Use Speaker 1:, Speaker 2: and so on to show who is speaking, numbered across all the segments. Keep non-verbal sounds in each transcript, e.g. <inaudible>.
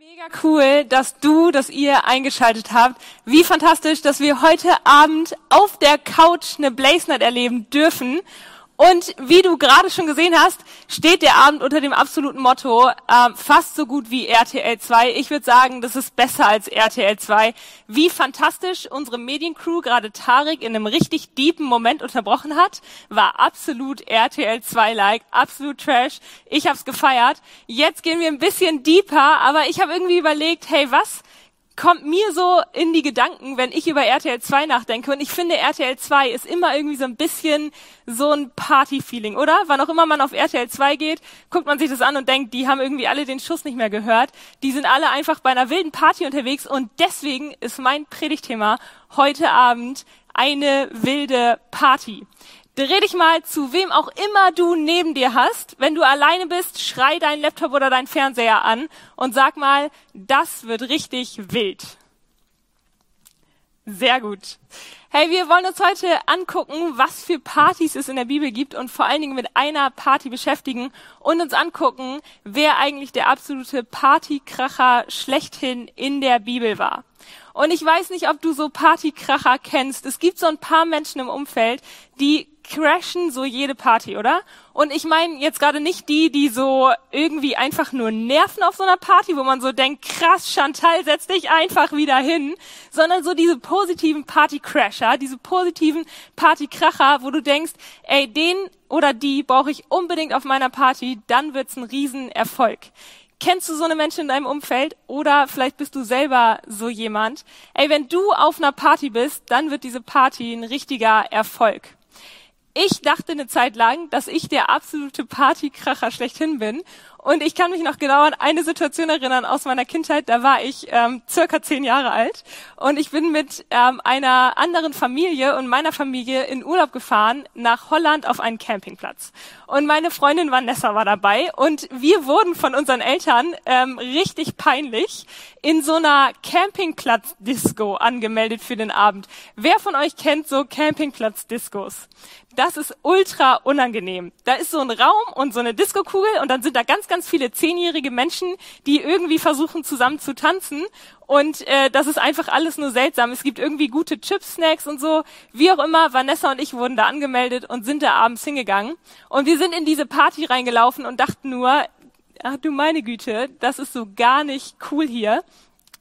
Speaker 1: Mega cool, dass du, dass ihr eingeschaltet habt. Wie fantastisch, dass wir heute Abend auf der Couch eine Blaze Night erleben dürfen. Und wie du gerade schon gesehen hast, steht der Abend unter dem absoluten Motto äh, fast so gut wie RTL 2. Ich würde sagen, das ist besser als RTL 2. Wie fantastisch unsere Mediencrew gerade Tarek in einem richtig deepen Moment unterbrochen hat, war absolut RTL 2-like, absolut Trash. Ich hab's gefeiert. Jetzt gehen wir ein bisschen deeper, aber ich habe irgendwie überlegt, hey, was kommt mir so in die Gedanken, wenn ich über RTL 2 nachdenke. Und ich finde, RTL 2 ist immer irgendwie so ein bisschen so ein Party-Feeling, oder? Wann auch immer man auf RTL 2 geht, guckt man sich das an und denkt, die haben irgendwie alle den Schuss nicht mehr gehört. Die sind alle einfach bei einer wilden Party unterwegs. Und deswegen ist mein Predigtthema heute Abend eine wilde Party. Dreh dich mal zu wem auch immer du neben dir hast. Wenn du alleine bist, schrei deinen Laptop oder deinen Fernseher an und sag mal, das wird richtig wild. Sehr gut. Hey, wir wollen uns heute angucken, was für Partys es in der Bibel gibt und vor allen Dingen mit einer Party beschäftigen und uns angucken, wer eigentlich der absolute Partykracher schlechthin in der Bibel war. Und ich weiß nicht, ob du so Partykracher kennst. Es gibt so ein paar Menschen im Umfeld, die crashen so jede Party, oder? Und ich meine jetzt gerade nicht die, die so irgendwie einfach nur nerven auf so einer Party, wo man so denkt, krass, Chantal, setz dich einfach wieder hin, sondern so diese positiven Partycrasher, diese positiven Partykracher, wo du denkst, ey, den oder die brauche ich unbedingt auf meiner Party, dann wird's ein Riesenerfolg. Kennst du so eine Menschen in deinem Umfeld? Oder vielleicht bist du selber so jemand? Ey, wenn du auf einer Party bist, dann wird diese Party ein richtiger Erfolg. Ich dachte eine Zeit lang, dass ich der absolute Partykracher schlechthin bin und ich kann mich noch genau an eine Situation erinnern aus meiner Kindheit. Da war ich ähm, circa zehn Jahre alt und ich bin mit ähm, einer anderen Familie und meiner Familie in Urlaub gefahren nach Holland auf einen Campingplatz. Und meine Freundin Vanessa war dabei und wir wurden von unseren Eltern ähm, richtig peinlich in so einer Campingplatz-Disco angemeldet für den Abend. Wer von euch kennt so Campingplatz-Discos? Das ist ultra unangenehm. Da ist so ein Raum und so eine Disco-Kugel und dann sind da ganz ganz viele zehnjährige Menschen, die irgendwie versuchen zusammen zu tanzen. Und äh, das ist einfach alles nur seltsam. Es gibt irgendwie gute Chips-Snacks und so. Wie auch immer, Vanessa und ich wurden da angemeldet und sind da abends hingegangen. Und wir sind in diese Party reingelaufen und dachten nur, ach du meine Güte, das ist so gar nicht cool hier.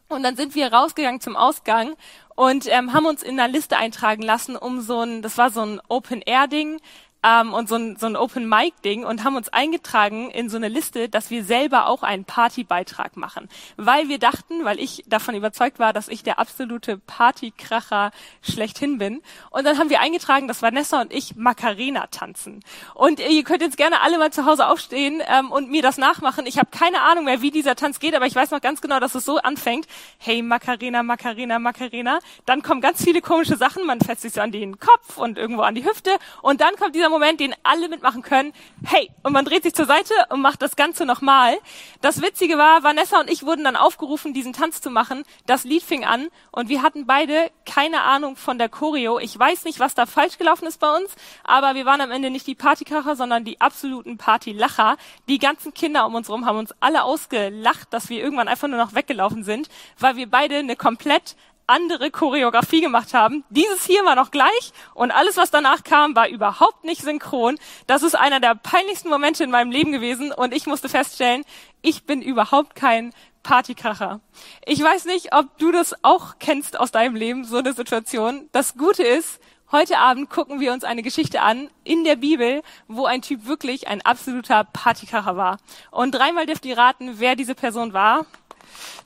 Speaker 1: Und dann sind wir rausgegangen zum Ausgang und ähm, haben uns in einer Liste eintragen lassen, um so ein, das war so ein Open-Air-Ding, ähm, und so ein, so ein Open-Mic-Ding und haben uns eingetragen in so eine Liste, dass wir selber auch einen Partybeitrag machen. Weil wir dachten, weil ich davon überzeugt war, dass ich der absolute Partykracher schlechthin bin. Und dann haben wir eingetragen, dass Vanessa und ich Macarena tanzen. Und ihr könnt jetzt gerne alle mal zu Hause aufstehen ähm, und mir das nachmachen. Ich habe keine Ahnung mehr, wie dieser Tanz geht, aber ich weiß noch ganz genau, dass es so anfängt. Hey, Macarena, Macarena, Macarena. Dann kommen ganz viele komische Sachen. Man fässt sich so an den Kopf und irgendwo an die Hüfte. Und dann kommt dieser dieser Moment, den alle mitmachen können. Hey, und man dreht sich zur Seite und macht das Ganze nochmal. Das Witzige war, Vanessa und ich wurden dann aufgerufen, diesen Tanz zu machen. Das Lied fing an und wir hatten beide keine Ahnung von der Choreo. Ich weiß nicht, was da falsch gelaufen ist bei uns, aber wir waren am Ende nicht die Partykracher, sondern die absoluten Partylacher. Die ganzen Kinder um uns rum haben uns alle ausgelacht, dass wir irgendwann einfach nur noch weggelaufen sind, weil wir beide eine komplett andere Choreografie gemacht haben. Dieses hier war noch gleich und alles, was danach kam, war überhaupt nicht synchron. Das ist einer der peinlichsten Momente in meinem Leben gewesen und ich musste feststellen, ich bin überhaupt kein Partykracher. Ich weiß nicht, ob du das auch kennst aus deinem Leben, so eine Situation. Das Gute ist, heute Abend gucken wir uns eine Geschichte an in der Bibel, wo ein Typ wirklich ein absoluter Partykracher war. Und dreimal dürft ihr raten, wer diese Person war.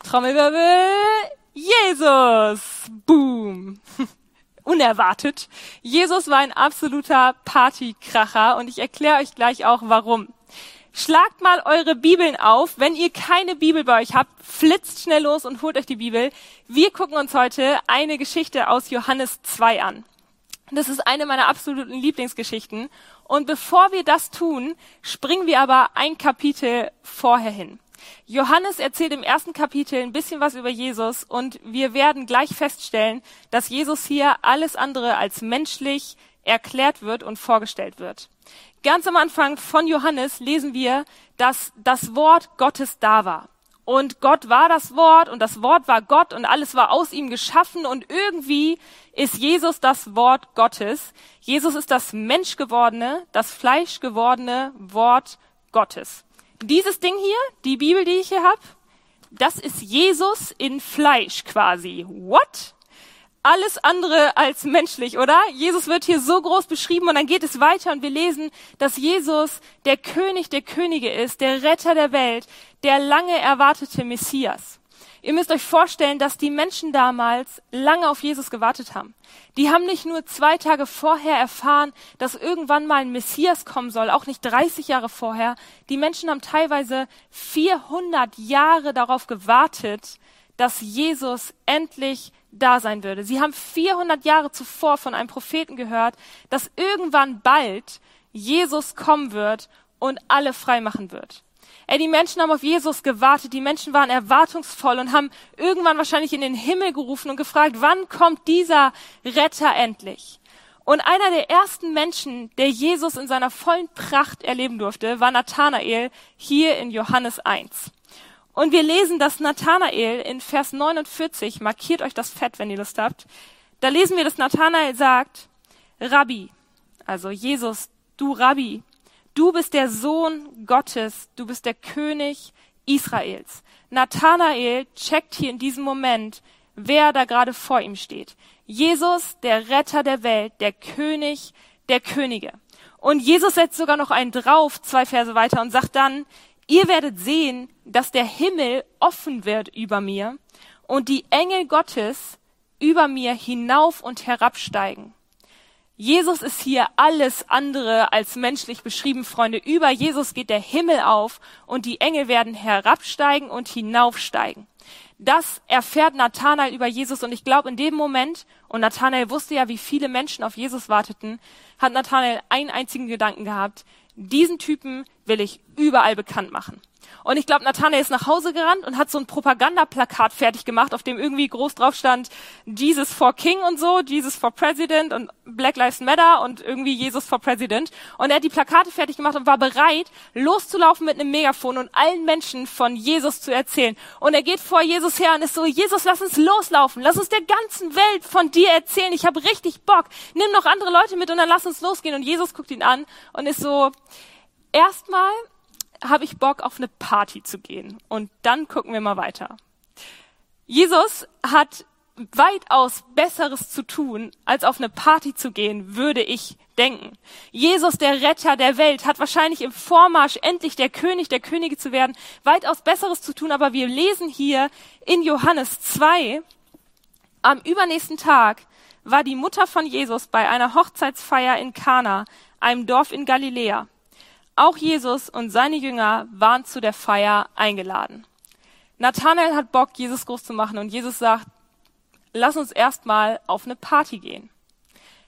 Speaker 1: Trommelwirbel. Jesus! Boom! <laughs> Unerwartet. Jesus war ein absoluter Partykracher und ich erkläre euch gleich auch warum. Schlagt mal eure Bibeln auf. Wenn ihr keine Bibel bei euch habt, flitzt schnell los und holt euch die Bibel. Wir gucken uns heute eine Geschichte aus Johannes 2 an. Das ist eine meiner absoluten Lieblingsgeschichten. Und bevor wir das tun, springen wir aber ein Kapitel vorher hin. Johannes erzählt im ersten Kapitel ein bisschen was über Jesus und wir werden gleich feststellen, dass Jesus hier alles andere als menschlich erklärt wird und vorgestellt wird. Ganz am Anfang von Johannes lesen wir, dass das Wort Gottes da war. und Gott war das Wort und das Wort war Gott und alles war aus ihm geschaffen und irgendwie ist Jesus das Wort Gottes. Jesus ist das Menschgewordene, das Fleischgewordene Wort Gottes. Dieses Ding hier, die Bibel, die ich hier habe, das ist Jesus in Fleisch quasi. What? alles andere als menschlich, oder? Jesus wird hier so groß beschrieben und dann geht es weiter und wir lesen, dass Jesus der König der Könige ist, der Retter der Welt, der lange erwartete Messias. Ihr müsst euch vorstellen, dass die Menschen damals lange auf Jesus gewartet haben. Die haben nicht nur zwei Tage vorher erfahren, dass irgendwann mal ein Messias kommen soll, auch nicht 30 Jahre vorher. Die Menschen haben teilweise 400 Jahre darauf gewartet, dass Jesus endlich da sein würde. Sie haben 400 Jahre zuvor von einem Propheten gehört, dass irgendwann bald Jesus kommen wird und alle frei machen wird. Ey, die Menschen haben auf Jesus gewartet, die Menschen waren erwartungsvoll und haben irgendwann wahrscheinlich in den Himmel gerufen und gefragt, wann kommt dieser Retter endlich? Und einer der ersten Menschen, der Jesus in seiner vollen Pracht erleben durfte, war Nathanael hier in Johannes 1. Und wir lesen, dass Nathanael in Vers 49, markiert euch das Fett, wenn ihr Lust habt, da lesen wir, dass Nathanael sagt, Rabbi, also Jesus, du Rabbi, du bist der Sohn Gottes, du bist der König Israels. Nathanael checkt hier in diesem Moment, wer da gerade vor ihm steht. Jesus, der Retter der Welt, der König der Könige. Und Jesus setzt sogar noch einen drauf, zwei Verse weiter, und sagt dann, Ihr werdet sehen, dass der Himmel offen wird über mir und die Engel Gottes über mir hinauf und herabsteigen. Jesus ist hier alles andere als menschlich beschrieben, Freunde. Über Jesus geht der Himmel auf und die Engel werden herabsteigen und hinaufsteigen. Das erfährt Nathanael über Jesus und ich glaube in dem Moment, und Nathanael wusste ja, wie viele Menschen auf Jesus warteten, hat Nathanael einen einzigen Gedanken gehabt. Diesen Typen will ich überall bekannt machen. Und ich glaube, Nathanael ist nach Hause gerannt und hat so ein Propagandaplakat fertig gemacht, auf dem irgendwie groß drauf stand, Jesus for King und so, Jesus for President und Black Lives Matter und irgendwie Jesus for President. Und er hat die Plakate fertig gemacht und war bereit, loszulaufen mit einem Megafon und allen Menschen von Jesus zu erzählen. Und er geht vor Jesus her und ist so, Jesus, lass uns loslaufen. Lass uns der ganzen Welt von dir erzählen. Ich habe richtig Bock. Nimm noch andere Leute mit und dann lass uns losgehen. Und Jesus guckt ihn an und ist so, erstmal habe ich Bock, auf eine Party zu gehen. Und dann gucken wir mal weiter. Jesus hat weitaus Besseres zu tun, als auf eine Party zu gehen, würde ich denken. Jesus, der Retter der Welt, hat wahrscheinlich im Vormarsch endlich der König der Könige zu werden, weitaus Besseres zu tun, aber wir lesen hier in Johannes 2, am übernächsten Tag war die Mutter von Jesus bei einer Hochzeitsfeier in Kana, einem Dorf in Galiläa. Auch Jesus und seine Jünger waren zu der Feier eingeladen. Nathanael hat Bock, Jesus groß zu machen und Jesus sagt, lass uns erstmal auf eine Party gehen.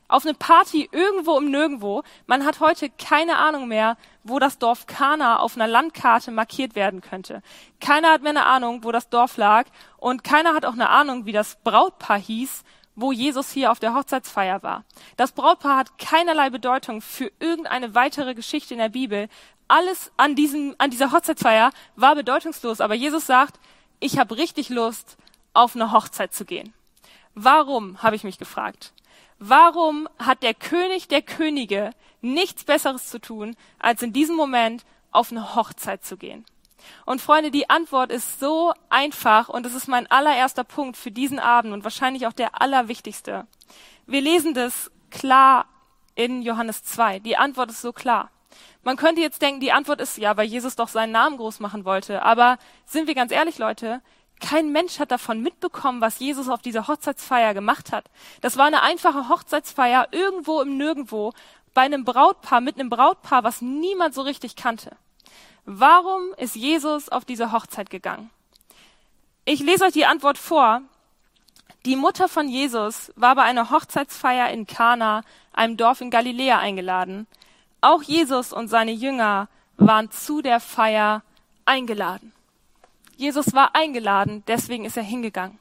Speaker 1: Auf eine Party irgendwo im Nirgendwo. Man hat heute keine Ahnung mehr, wo das Dorf Kana auf einer Landkarte markiert werden könnte. Keiner hat mehr eine Ahnung, wo das Dorf lag und keiner hat auch eine Ahnung, wie das Brautpaar hieß, wo Jesus hier auf der Hochzeitsfeier war. Das Brautpaar hat keinerlei Bedeutung für irgendeine weitere Geschichte in der Bibel. Alles an, diesem, an dieser Hochzeitsfeier war bedeutungslos, aber Jesus sagt, ich habe richtig Lust, auf eine Hochzeit zu gehen. Warum, habe ich mich gefragt. Warum hat der König der Könige nichts Besseres zu tun, als in diesem Moment auf eine Hochzeit zu gehen? Und Freunde, die Antwort ist so einfach und es ist mein allererster Punkt für diesen Abend und wahrscheinlich auch der allerwichtigste. Wir lesen das klar in Johannes 2. Die Antwort ist so klar. Man könnte jetzt denken, die Antwort ist ja, weil Jesus doch seinen Namen groß machen wollte. Aber sind wir ganz ehrlich, Leute, kein Mensch hat davon mitbekommen, was Jesus auf dieser Hochzeitsfeier gemacht hat. Das war eine einfache Hochzeitsfeier irgendwo im Nirgendwo bei einem Brautpaar mit einem Brautpaar, was niemand so richtig kannte. Warum ist Jesus auf diese Hochzeit gegangen? Ich lese euch die Antwort vor. Die Mutter von Jesus war bei einer Hochzeitsfeier in Kana, einem Dorf in Galiläa, eingeladen. Auch Jesus und seine Jünger waren zu der Feier eingeladen. Jesus war eingeladen, deswegen ist er hingegangen.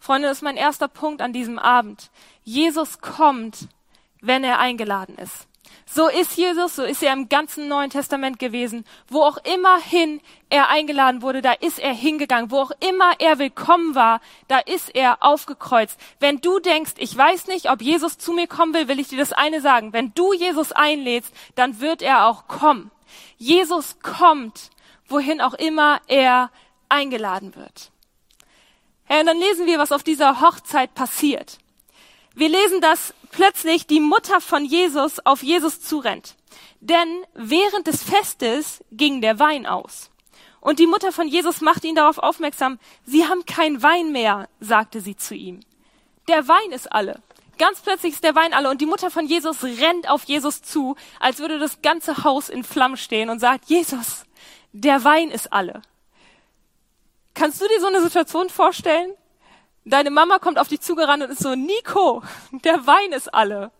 Speaker 1: Freunde, das ist mein erster Punkt an diesem Abend. Jesus kommt, wenn er eingeladen ist. So ist Jesus, so ist er im ganzen Neuen Testament gewesen. Wo auch immer hin er eingeladen wurde, da ist er hingegangen. Wo auch immer er willkommen war, da ist er aufgekreuzt. Wenn du denkst, ich weiß nicht, ob Jesus zu mir kommen will, will ich dir das eine sagen. Wenn du Jesus einlädst, dann wird er auch kommen. Jesus kommt, wohin auch immer er eingeladen wird. Ja, und dann lesen wir, was auf dieser Hochzeit passiert. Wir lesen, dass plötzlich die Mutter von Jesus auf Jesus zurennt. Denn während des Festes ging der Wein aus. Und die Mutter von Jesus machte ihn darauf aufmerksam, Sie haben kein Wein mehr, sagte sie zu ihm. Der Wein ist alle. Ganz plötzlich ist der Wein alle und die Mutter von Jesus rennt auf Jesus zu, als würde das ganze Haus in Flammen stehen und sagt, Jesus, der Wein ist alle. Kannst du dir so eine Situation vorstellen? Deine Mama kommt auf dich zugerannt und ist so, Nico, der Wein ist alle.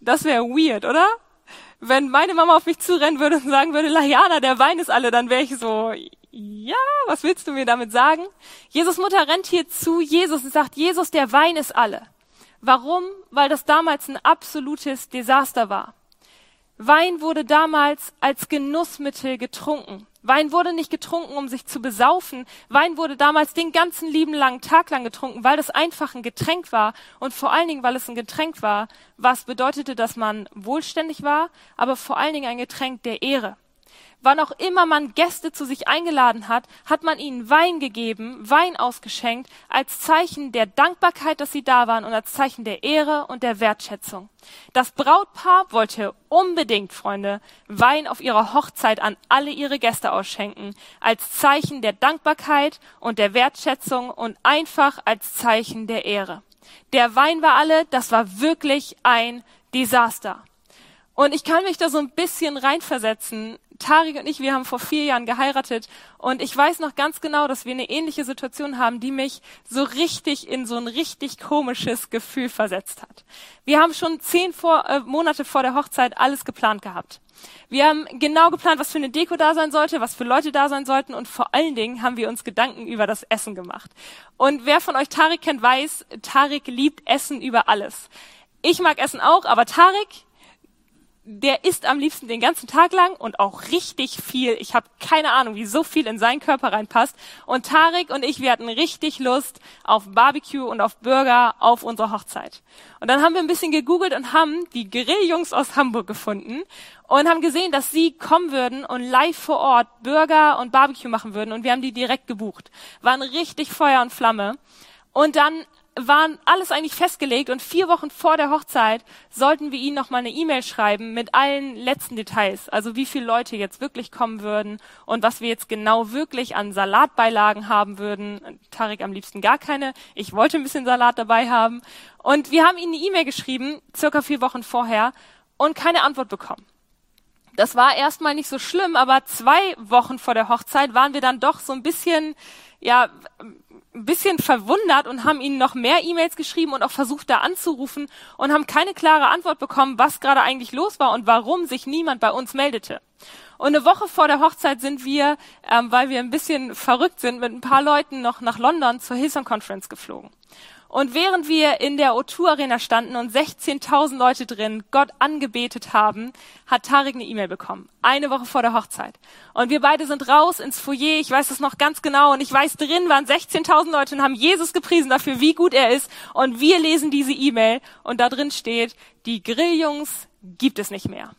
Speaker 1: Das wäre weird, oder? Wenn meine Mama auf mich zurennen würde und sagen würde, Lajana, der Wein ist alle, dann wäre ich so, ja, was willst du mir damit sagen? Jesus Mutter rennt hier zu Jesus und sagt, Jesus, der Wein ist alle. Warum? Weil das damals ein absolutes Desaster war. Wein wurde damals als Genussmittel getrunken. Wein wurde nicht getrunken, um sich zu besaufen. Wein wurde damals den ganzen lieben langen Tag lang getrunken, weil das einfach ein Getränk war und vor allen Dingen, weil es ein Getränk war, was bedeutete, dass man wohlständig war, aber vor allen Dingen ein Getränk der Ehre. Wann auch immer man Gäste zu sich eingeladen hat, hat man ihnen Wein gegeben, Wein ausgeschenkt, als Zeichen der Dankbarkeit, dass sie da waren und als Zeichen der Ehre und der Wertschätzung. Das Brautpaar wollte unbedingt, Freunde, Wein auf ihrer Hochzeit an alle ihre Gäste ausschenken, als Zeichen der Dankbarkeit und der Wertschätzung und einfach als Zeichen der Ehre. Der Wein war alle, das war wirklich ein Desaster. Und ich kann mich da so ein bisschen reinversetzen, Tarik und ich, wir haben vor vier Jahren geheiratet und ich weiß noch ganz genau, dass wir eine ähnliche Situation haben, die mich so richtig in so ein richtig komisches Gefühl versetzt hat. Wir haben schon zehn vor, äh, Monate vor der Hochzeit alles geplant gehabt. Wir haben genau geplant, was für eine Deko da sein sollte, was für Leute da sein sollten und vor allen Dingen haben wir uns Gedanken über das Essen gemacht. Und wer von euch Tarik kennt, weiß, Tarik liebt Essen über alles. Ich mag Essen auch, aber Tarik, der isst am liebsten den ganzen Tag lang und auch richtig viel. Ich habe keine Ahnung, wie so viel in seinen Körper reinpasst. Und Tarek und ich, wir hatten richtig Lust auf Barbecue und auf Burger auf unserer Hochzeit. Und dann haben wir ein bisschen gegoogelt und haben die Grilljungs aus Hamburg gefunden und haben gesehen, dass sie kommen würden und live vor Ort Burger und Barbecue machen würden. Und wir haben die direkt gebucht. Waren richtig Feuer und Flamme. Und dann waren alles eigentlich festgelegt und vier Wochen vor der Hochzeit sollten wir ihnen noch mal eine E-Mail schreiben mit allen letzten Details, also wie viele Leute jetzt wirklich kommen würden und was wir jetzt genau wirklich an Salatbeilagen haben würden. Tarek am liebsten gar keine. Ich wollte ein bisschen Salat dabei haben und wir haben ihnen eine E-Mail geschrieben, circa vier Wochen vorher und keine Antwort bekommen. Das war erstmal nicht so schlimm, aber zwei Wochen vor der Hochzeit waren wir dann doch so ein bisschen, ja, ein bisschen verwundert und haben ihnen noch mehr E-Mails geschrieben und auch versucht, da anzurufen und haben keine klare Antwort bekommen, was gerade eigentlich los war und warum sich niemand bei uns meldete. Und eine Woche vor der Hochzeit sind wir, ähm, weil wir ein bisschen verrückt sind, mit ein paar Leuten noch nach London zur Hillsong Conference geflogen. Und während wir in der O2 Arena standen und 16.000 Leute drin Gott angebetet haben, hat Tarek eine E-Mail bekommen. Eine Woche vor der Hochzeit. Und wir beide sind raus ins Foyer. Ich weiß es noch ganz genau. Und ich weiß, drin waren 16.000 Leute und haben Jesus gepriesen dafür, wie gut er ist. Und wir lesen diese E-Mail und da drin steht, die Grilljungs gibt es nicht mehr.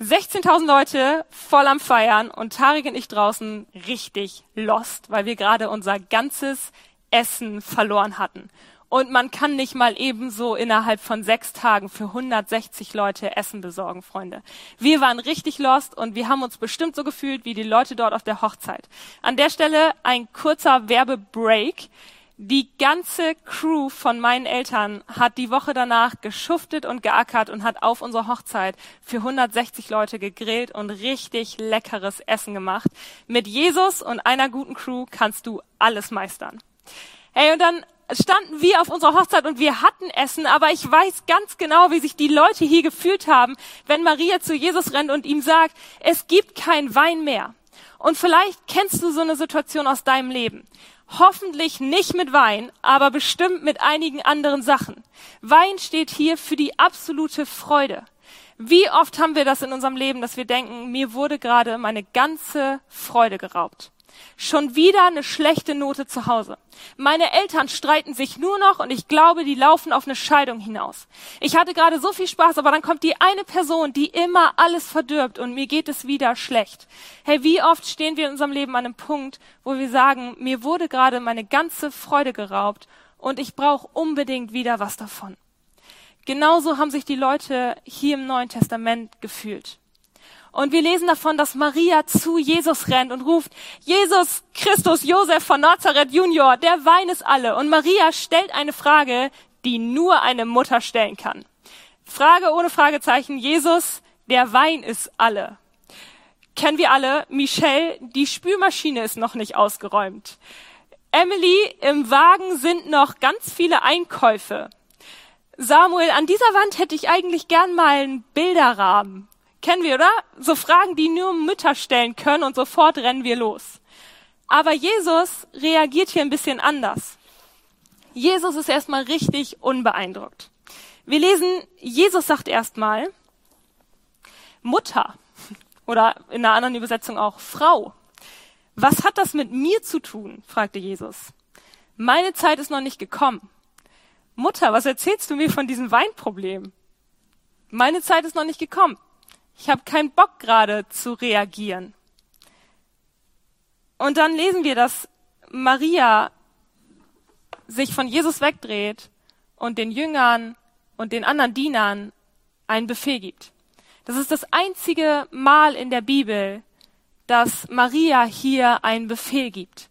Speaker 1: 16.000 Leute voll am Feiern und Tarek und ich draußen richtig lost, weil wir gerade unser ganzes Essen verloren hatten. Und man kann nicht mal ebenso innerhalb von sechs Tagen für 160 Leute Essen besorgen, Freunde. Wir waren richtig lost und wir haben uns bestimmt so gefühlt wie die Leute dort auf der Hochzeit. An der Stelle ein kurzer Werbebreak. Die ganze Crew von meinen Eltern hat die Woche danach geschuftet und geackert und hat auf unserer Hochzeit für 160 Leute gegrillt und richtig leckeres Essen gemacht. Mit Jesus und einer guten Crew kannst du alles meistern. Hey, und dann standen wir auf unserer Hochzeit und wir hatten Essen, aber ich weiß ganz genau, wie sich die Leute hier gefühlt haben, wenn Maria zu Jesus rennt und ihm sagt, es gibt kein Wein mehr. Und vielleicht kennst du so eine Situation aus deinem Leben. Hoffentlich nicht mit Wein, aber bestimmt mit einigen anderen Sachen. Wein steht hier für die absolute Freude. Wie oft haben wir das in unserem Leben, dass wir denken, mir wurde gerade meine ganze Freude geraubt. Schon wieder eine schlechte Note zu Hause. Meine Eltern streiten sich nur noch und ich glaube, die laufen auf eine Scheidung hinaus. Ich hatte gerade so viel Spaß, aber dann kommt die eine Person, die immer alles verdirbt und mir geht es wieder schlecht. Hey, wie oft stehen wir in unserem Leben an einem Punkt, wo wir sagen, mir wurde gerade meine ganze Freude geraubt und ich brauche unbedingt wieder was davon. Genauso haben sich die Leute hier im Neuen Testament gefühlt. Und wir lesen davon, dass Maria zu Jesus rennt und ruft, Jesus Christus Josef von Nazareth Junior, der Wein ist alle. Und Maria stellt eine Frage, die nur eine Mutter stellen kann. Frage ohne Fragezeichen, Jesus, der Wein ist alle. Kennen wir alle, Michelle, die Spülmaschine ist noch nicht ausgeräumt. Emily, im Wagen sind noch ganz viele Einkäufe. Samuel, an dieser Wand hätte ich eigentlich gern mal einen Bilderrahmen. Kennen wir, oder? So Fragen, die nur Mütter stellen können und sofort rennen wir los. Aber Jesus reagiert hier ein bisschen anders. Jesus ist erstmal richtig unbeeindruckt. Wir lesen, Jesus sagt erstmal, Mutter oder in einer anderen Übersetzung auch Frau. Was hat das mit mir zu tun? fragte Jesus. Meine Zeit ist noch nicht gekommen. Mutter, was erzählst du mir von diesem Weinproblem? Meine Zeit ist noch nicht gekommen. Ich habe keinen Bock gerade zu reagieren. Und dann lesen wir, dass Maria sich von Jesus wegdreht und den Jüngern und den anderen Dienern einen Befehl gibt. Das ist das einzige Mal in der Bibel, dass Maria hier einen Befehl gibt.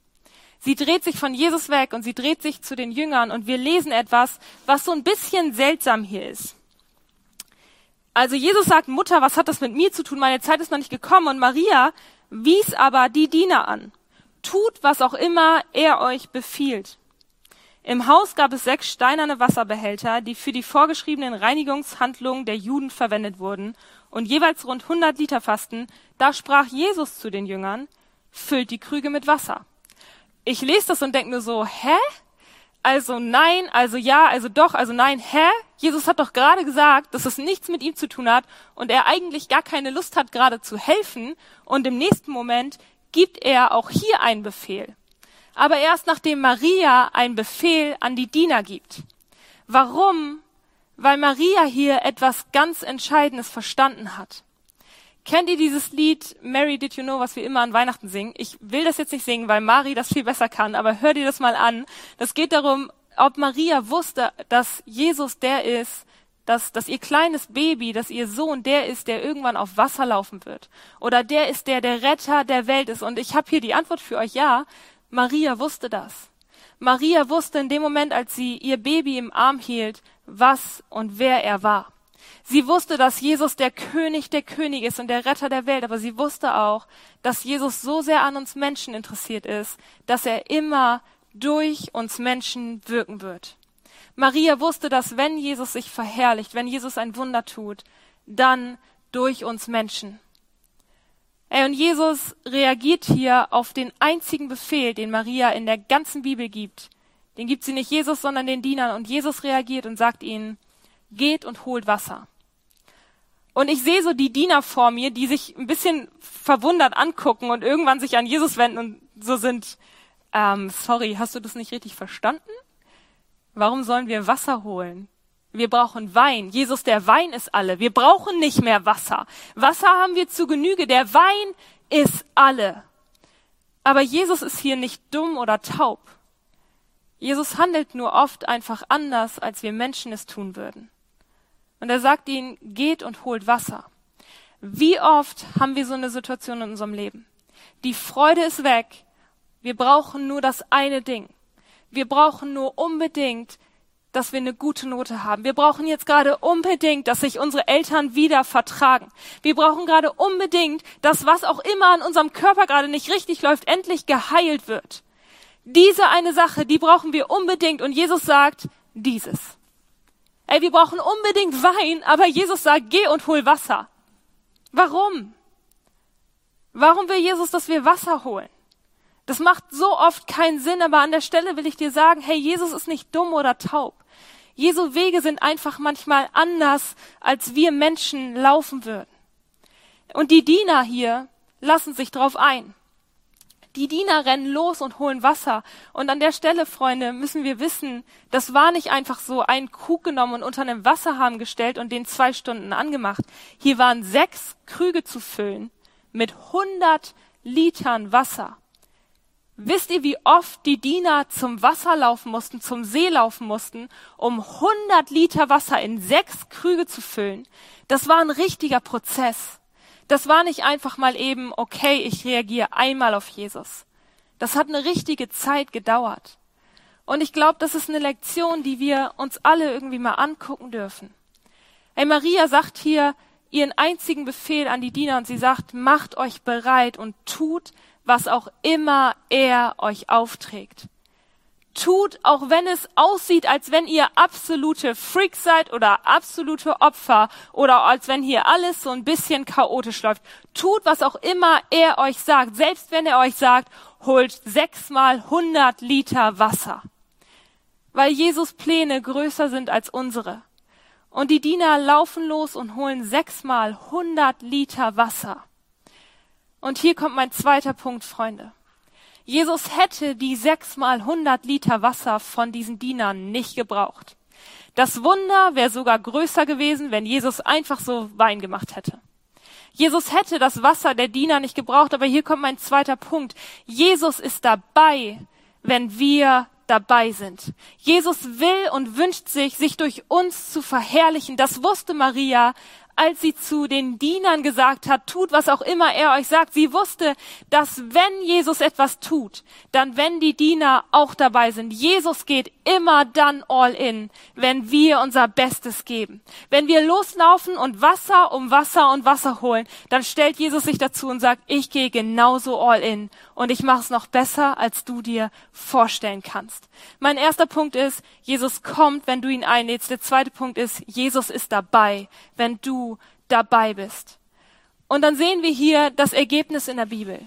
Speaker 1: Sie dreht sich von Jesus weg und sie dreht sich zu den Jüngern und wir lesen etwas, was so ein bisschen seltsam hier ist. Also Jesus sagt, Mutter, was hat das mit mir zu tun? Meine Zeit ist noch nicht gekommen. Und Maria wies aber die Diener an. Tut, was auch immer er euch befiehlt. Im Haus gab es sechs steinerne Wasserbehälter, die für die vorgeschriebenen Reinigungshandlungen der Juden verwendet wurden und jeweils rund 100 Liter fassten. Da sprach Jesus zu den Jüngern, füllt die Krüge mit Wasser. Ich lese das und denke mir so, hä? Also nein, also ja, also doch, also nein, hä? Jesus hat doch gerade gesagt, dass es nichts mit ihm zu tun hat und er eigentlich gar keine Lust hat, gerade zu helfen und im nächsten Moment gibt er auch hier einen Befehl. Aber erst nachdem Maria einen Befehl an die Diener gibt. Warum? Weil Maria hier etwas ganz Entscheidendes verstanden hat. Kennt ihr dieses Lied Mary Did You Know, was wir immer an Weihnachten singen? Ich will das jetzt nicht singen, weil Mari das viel besser kann, aber hör dir das mal an. Das geht darum, ob Maria wusste, dass Jesus der ist, dass, dass ihr kleines Baby, dass ihr Sohn der ist, der irgendwann auf Wasser laufen wird. Oder der ist der, der Retter der Welt ist. Und ich habe hier die Antwort für euch, ja, Maria wusste das. Maria wusste in dem Moment, als sie ihr Baby im Arm hielt, was und wer er war. Sie wusste, dass Jesus der König der Könige ist und der Retter der Welt, aber sie wusste auch, dass Jesus so sehr an uns Menschen interessiert ist, dass er immer durch uns Menschen wirken wird. Maria wusste, dass wenn Jesus sich verherrlicht, wenn Jesus ein Wunder tut, dann durch uns Menschen. Ey, und Jesus reagiert hier auf den einzigen Befehl, den Maria in der ganzen Bibel gibt. Den gibt sie nicht Jesus, sondern den Dienern. Und Jesus reagiert und sagt ihnen, geht und holt Wasser. Und ich sehe so die Diener vor mir, die sich ein bisschen verwundert angucken und irgendwann sich an Jesus wenden und so sind, ähm, sorry, hast du das nicht richtig verstanden? Warum sollen wir Wasser holen? Wir brauchen Wein. Jesus, der Wein ist alle. Wir brauchen nicht mehr Wasser. Wasser haben wir zu Genüge. Der Wein ist alle. Aber Jesus ist hier nicht dumm oder taub. Jesus handelt nur oft einfach anders, als wir Menschen es tun würden. Und er sagt ihnen, geht und holt Wasser. Wie oft haben wir so eine Situation in unserem Leben? Die Freude ist weg. Wir brauchen nur das eine Ding. Wir brauchen nur unbedingt, dass wir eine gute Note haben. Wir brauchen jetzt gerade unbedingt, dass sich unsere Eltern wieder vertragen. Wir brauchen gerade unbedingt, dass was auch immer an unserem Körper gerade nicht richtig läuft, endlich geheilt wird. Diese eine Sache, die brauchen wir unbedingt. Und Jesus sagt, dieses. Ey, wir brauchen unbedingt Wein, aber Jesus sagt, geh und hol Wasser. Warum? Warum will Jesus, dass wir Wasser holen? Das macht so oft keinen Sinn, aber an der Stelle will ich dir sagen, hey, Jesus ist nicht dumm oder taub. Jesu Wege sind einfach manchmal anders, als wir Menschen laufen würden. Und die Diener hier lassen sich drauf ein. Die Diener rennen los und holen Wasser. Und an der Stelle, Freunde, müssen wir wissen, das war nicht einfach so ein Krug genommen und unter einem Wasserhahn gestellt und den zwei Stunden angemacht. Hier waren sechs Krüge zu füllen mit 100 Litern Wasser. Wisst ihr, wie oft die Diener zum Wasser laufen mussten, zum See laufen mussten, um 100 Liter Wasser in sechs Krüge zu füllen? Das war ein richtiger Prozess. Das war nicht einfach mal eben, okay, ich reagiere einmal auf Jesus. Das hat eine richtige Zeit gedauert. Und ich glaube, das ist eine Lektion, die wir uns alle irgendwie mal angucken dürfen. Hey, Maria sagt hier ihren einzigen Befehl an die Diener und sie sagt, macht euch bereit und tut, was auch immer er euch aufträgt. Tut, auch wenn es aussieht, als wenn ihr absolute Freaks seid oder absolute Opfer oder als wenn hier alles so ein bisschen chaotisch läuft. Tut, was auch immer er euch sagt. Selbst wenn er euch sagt, holt sechsmal hundert Liter Wasser. Weil Jesus Pläne größer sind als unsere. Und die Diener laufen los und holen sechsmal hundert Liter Wasser. Und hier kommt mein zweiter Punkt, Freunde. Jesus hätte die sechsmal hundert Liter Wasser von diesen Dienern nicht gebraucht. Das Wunder wäre sogar größer gewesen, wenn Jesus einfach so Wein gemacht hätte. Jesus hätte das Wasser der Diener nicht gebraucht, aber hier kommt mein zweiter Punkt. Jesus ist dabei, wenn wir dabei sind. Jesus will und wünscht sich, sich durch uns zu verherrlichen. Das wusste Maria, als sie zu den Dienern gesagt hat, tut, was auch immer er euch sagt. Sie wusste, dass wenn Jesus etwas tut, dann wenn die Diener auch dabei sind. Jesus geht immer dann all in, wenn wir unser Bestes geben. Wenn wir loslaufen und Wasser um Wasser und Wasser holen, dann stellt Jesus sich dazu und sagt, ich gehe genauso all in und ich mache es noch besser, als du dir vorstellen kannst. Mein erster Punkt ist, Jesus kommt, wenn du ihn einlädst. Der zweite Punkt ist, Jesus ist dabei, wenn du dabei bist. Und dann sehen wir hier das Ergebnis in der Bibel.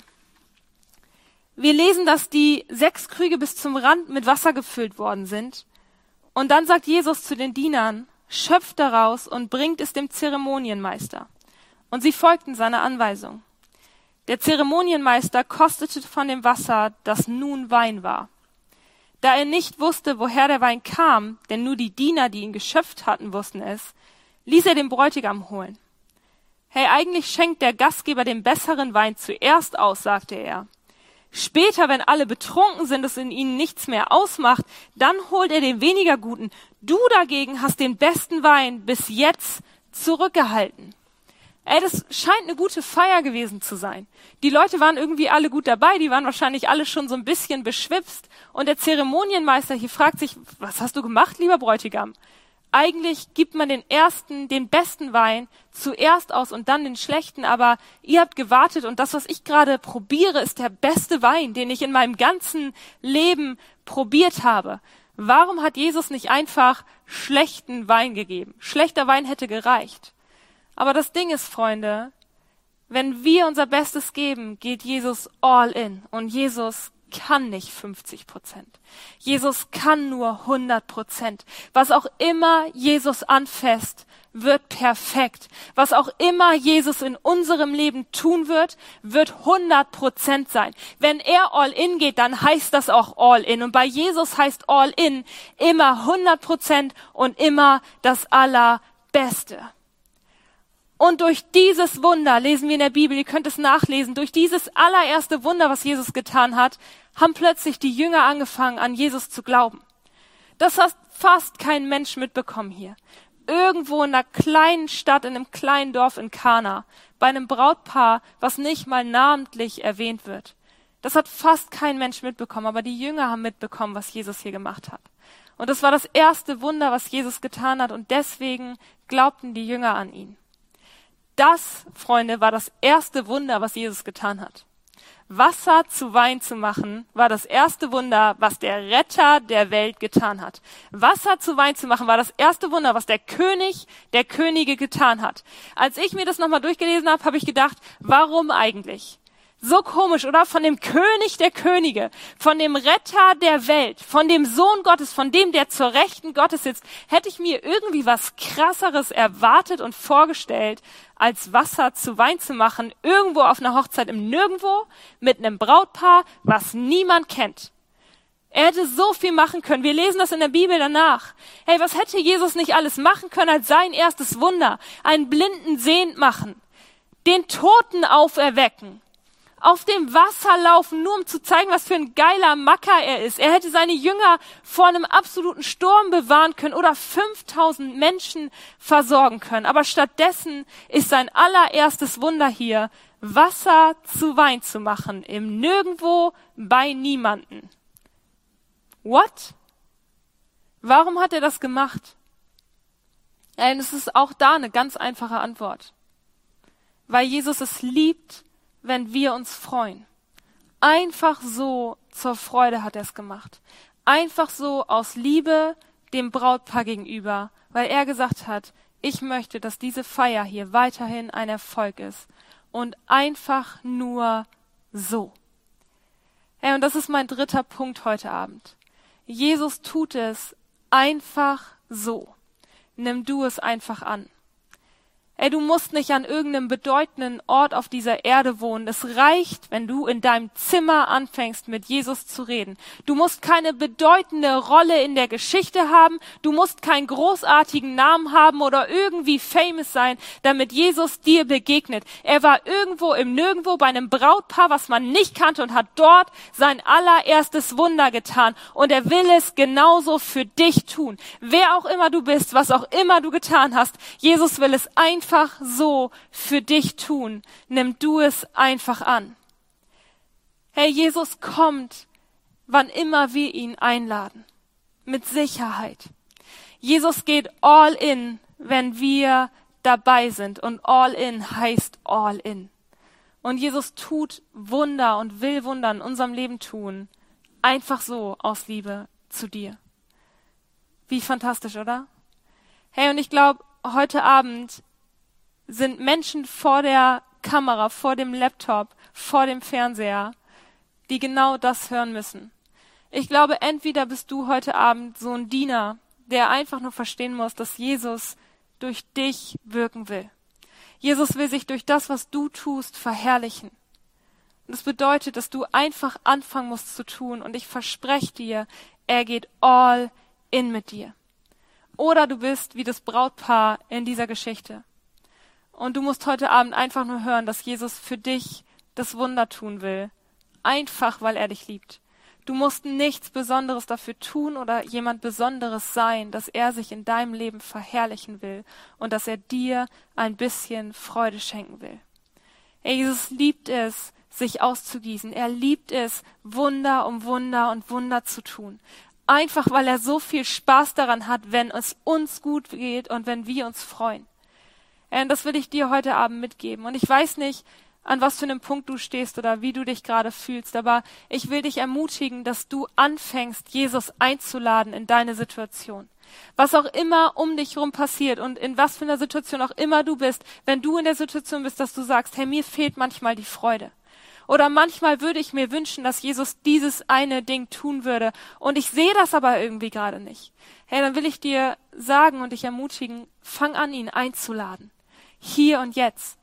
Speaker 1: Wir lesen, dass die sechs Krüge bis zum Rand mit Wasser gefüllt worden sind. Und dann sagt Jesus zu den Dienern, schöpft daraus und bringt es dem Zeremonienmeister. Und sie folgten seiner Anweisung. Der Zeremonienmeister kostete von dem Wasser, das nun Wein war. Da er nicht wusste, woher der Wein kam, denn nur die Diener, die ihn geschöpft hatten, wussten es, ließ er den Bräutigam holen. Hey, eigentlich schenkt der Gastgeber den besseren Wein zuerst aus, sagte er. Später, wenn alle betrunken sind, es in ihnen nichts mehr ausmacht, dann holt er den weniger guten. Du dagegen hast den besten Wein bis jetzt zurückgehalten. Ey, das scheint eine gute Feier gewesen zu sein. Die Leute waren irgendwie alle gut dabei, die waren wahrscheinlich alle schon so ein bisschen beschwipst. Und der Zeremonienmeister hier fragt sich, was hast du gemacht, lieber Bräutigam? Eigentlich gibt man den ersten, den besten Wein zuerst aus und dann den schlechten, aber ihr habt gewartet und das, was ich gerade probiere, ist der beste Wein, den ich in meinem ganzen Leben probiert habe. Warum hat Jesus nicht einfach schlechten Wein gegeben? Schlechter Wein hätte gereicht. Aber das Ding ist, Freunde, wenn wir unser Bestes geben, geht Jesus all in. Und Jesus kann nicht 50 Prozent. Jesus kann nur 100 Prozent. Was auch immer Jesus anfasst, wird perfekt. Was auch immer Jesus in unserem Leben tun wird, wird 100 Prozent sein. Wenn er all in geht, dann heißt das auch all in. Und bei Jesus heißt all in immer 100 Prozent und immer das Allerbeste. Und durch dieses Wunder, lesen wir in der Bibel, ihr könnt es nachlesen, durch dieses allererste Wunder, was Jesus getan hat, haben plötzlich die Jünger angefangen, an Jesus zu glauben. Das hat fast kein Mensch mitbekommen hier. Irgendwo in einer kleinen Stadt, in einem kleinen Dorf in Kana, bei einem Brautpaar, was nicht mal namentlich erwähnt wird. Das hat fast kein Mensch mitbekommen, aber die Jünger haben mitbekommen, was Jesus hier gemacht hat. Und das war das erste Wunder, was Jesus getan hat, und deswegen glaubten die Jünger an ihn. Das, Freunde, war das erste Wunder, was Jesus getan hat. Wasser zu Wein zu machen, war das erste Wunder, was der Retter der Welt getan hat. Wasser zu Wein zu machen, war das erste Wunder, was der König der Könige getan hat. Als ich mir das nochmal durchgelesen habe, habe ich gedacht, warum eigentlich? So komisch, oder? Von dem König der Könige, von dem Retter der Welt, von dem Sohn Gottes, von dem, der zur Rechten Gottes sitzt, hätte ich mir irgendwie was krasseres erwartet und vorgestellt, als Wasser zu Wein zu machen, irgendwo auf einer Hochzeit im Nirgendwo, mit einem Brautpaar, was niemand kennt. Er hätte so viel machen können. Wir lesen das in der Bibel danach. Hey, was hätte Jesus nicht alles machen können als sein erstes Wunder? Einen Blinden sehend machen, den Toten auferwecken, auf dem Wasser laufen, nur um zu zeigen, was für ein geiler Macker er ist. Er hätte seine Jünger vor einem absoluten Sturm bewahren können oder 5000 Menschen versorgen können. Aber stattdessen ist sein allererstes Wunder hier, Wasser zu Wein zu machen, im Nirgendwo bei niemanden. What? Warum hat er das gemacht? Es ist auch da eine ganz einfache Antwort. Weil Jesus es liebt, wenn wir uns freuen. Einfach so zur Freude hat er es gemacht. Einfach so aus Liebe dem Brautpaar gegenüber, weil er gesagt hat, ich möchte, dass diese Feier hier weiterhin ein Erfolg ist. Und einfach nur so. Ja, und das ist mein dritter Punkt heute Abend. Jesus tut es einfach so. Nimm du es einfach an. Ey, du musst nicht an irgendeinem bedeutenden Ort auf dieser Erde wohnen. Es reicht, wenn du in deinem Zimmer anfängst, mit Jesus zu reden. Du musst keine bedeutende Rolle in der Geschichte haben. Du musst keinen großartigen Namen haben oder irgendwie famous sein, damit Jesus dir begegnet. Er war irgendwo im Nirgendwo bei einem Brautpaar, was man nicht kannte und hat dort sein allererstes Wunder getan. Und er will es genauso für dich tun. Wer auch immer du bist, was auch immer du getan hast, Jesus will es ein einfach so für dich tun. Nimm du es einfach an. Herr Jesus kommt, wann immer wir ihn einladen. Mit Sicherheit. Jesus geht all in, wenn wir dabei sind. Und all in heißt all in. Und Jesus tut Wunder und will Wunder in unserem Leben tun. Einfach so aus Liebe zu dir. Wie fantastisch, oder? Hey, und ich glaube, heute Abend sind Menschen vor der Kamera, vor dem Laptop, vor dem Fernseher, die genau das hören müssen. Ich glaube, entweder bist du heute Abend so ein Diener, der einfach nur verstehen muss, dass Jesus durch dich wirken will. Jesus will sich durch das, was du tust, verherrlichen. Und das bedeutet, dass du einfach anfangen musst zu tun. Und ich verspreche dir, er geht all in mit dir. Oder du bist wie das Brautpaar in dieser Geschichte. Und du musst heute Abend einfach nur hören, dass Jesus für dich das Wunder tun will. Einfach, weil er dich liebt. Du musst nichts Besonderes dafür tun oder jemand Besonderes sein, dass er sich in deinem Leben verherrlichen will und dass er dir ein bisschen Freude schenken will. Jesus liebt es, sich auszugießen. Er liebt es, Wunder um Wunder und Wunder zu tun. Einfach weil er so viel Spaß daran hat, wenn es uns gut geht und wenn wir uns freuen. Und das will ich dir heute Abend mitgeben. Und ich weiß nicht, an was für einem Punkt du stehst oder wie du dich gerade fühlst, aber ich will dich ermutigen, dass du anfängst, Jesus einzuladen in deine Situation. Was auch immer um dich herum passiert und in was für einer Situation auch immer du bist, wenn du in der Situation bist, dass du sagst, hey, mir fehlt manchmal die Freude. Oder manchmal würde ich mir wünschen, dass Jesus dieses eine Ding tun würde und ich sehe das aber irgendwie gerade nicht. Hey, dann will ich dir sagen und dich ermutigen, fang an, ihn einzuladen hier und jetzt.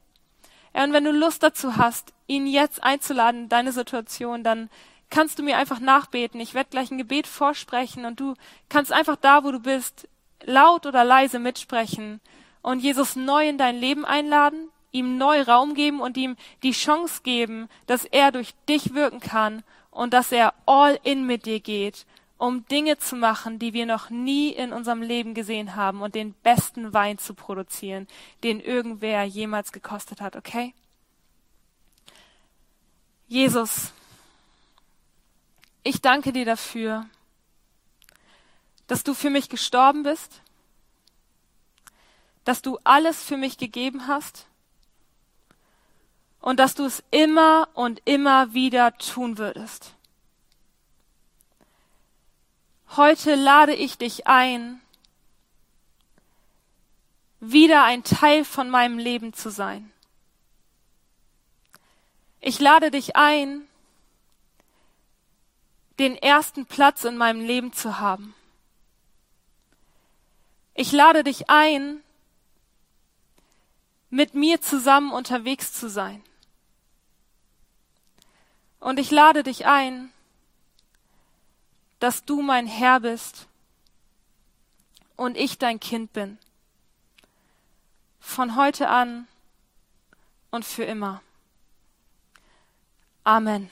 Speaker 1: Ja, und wenn du Lust dazu hast, ihn jetzt einzuladen in deine Situation, dann kannst du mir einfach nachbeten. Ich werde gleich ein Gebet vorsprechen und du kannst einfach da, wo du bist, laut oder leise mitsprechen und Jesus neu in dein Leben einladen, ihm neu Raum geben und ihm die Chance geben, dass er durch dich wirken kann und dass er all in mit dir geht um Dinge zu machen, die wir noch nie in unserem Leben gesehen haben und den besten Wein zu produzieren, den irgendwer jemals gekostet hat, okay? Jesus, ich danke dir dafür, dass du für mich gestorben bist, dass du alles für mich gegeben hast und dass du es immer und immer wieder tun würdest. Heute lade ich dich ein, wieder ein Teil von meinem Leben zu sein. Ich lade dich ein, den ersten Platz in meinem Leben zu haben. Ich lade dich ein, mit mir zusammen unterwegs zu sein. Und ich lade dich ein, dass du mein Herr bist und ich dein Kind bin. Von heute an und für immer. Amen.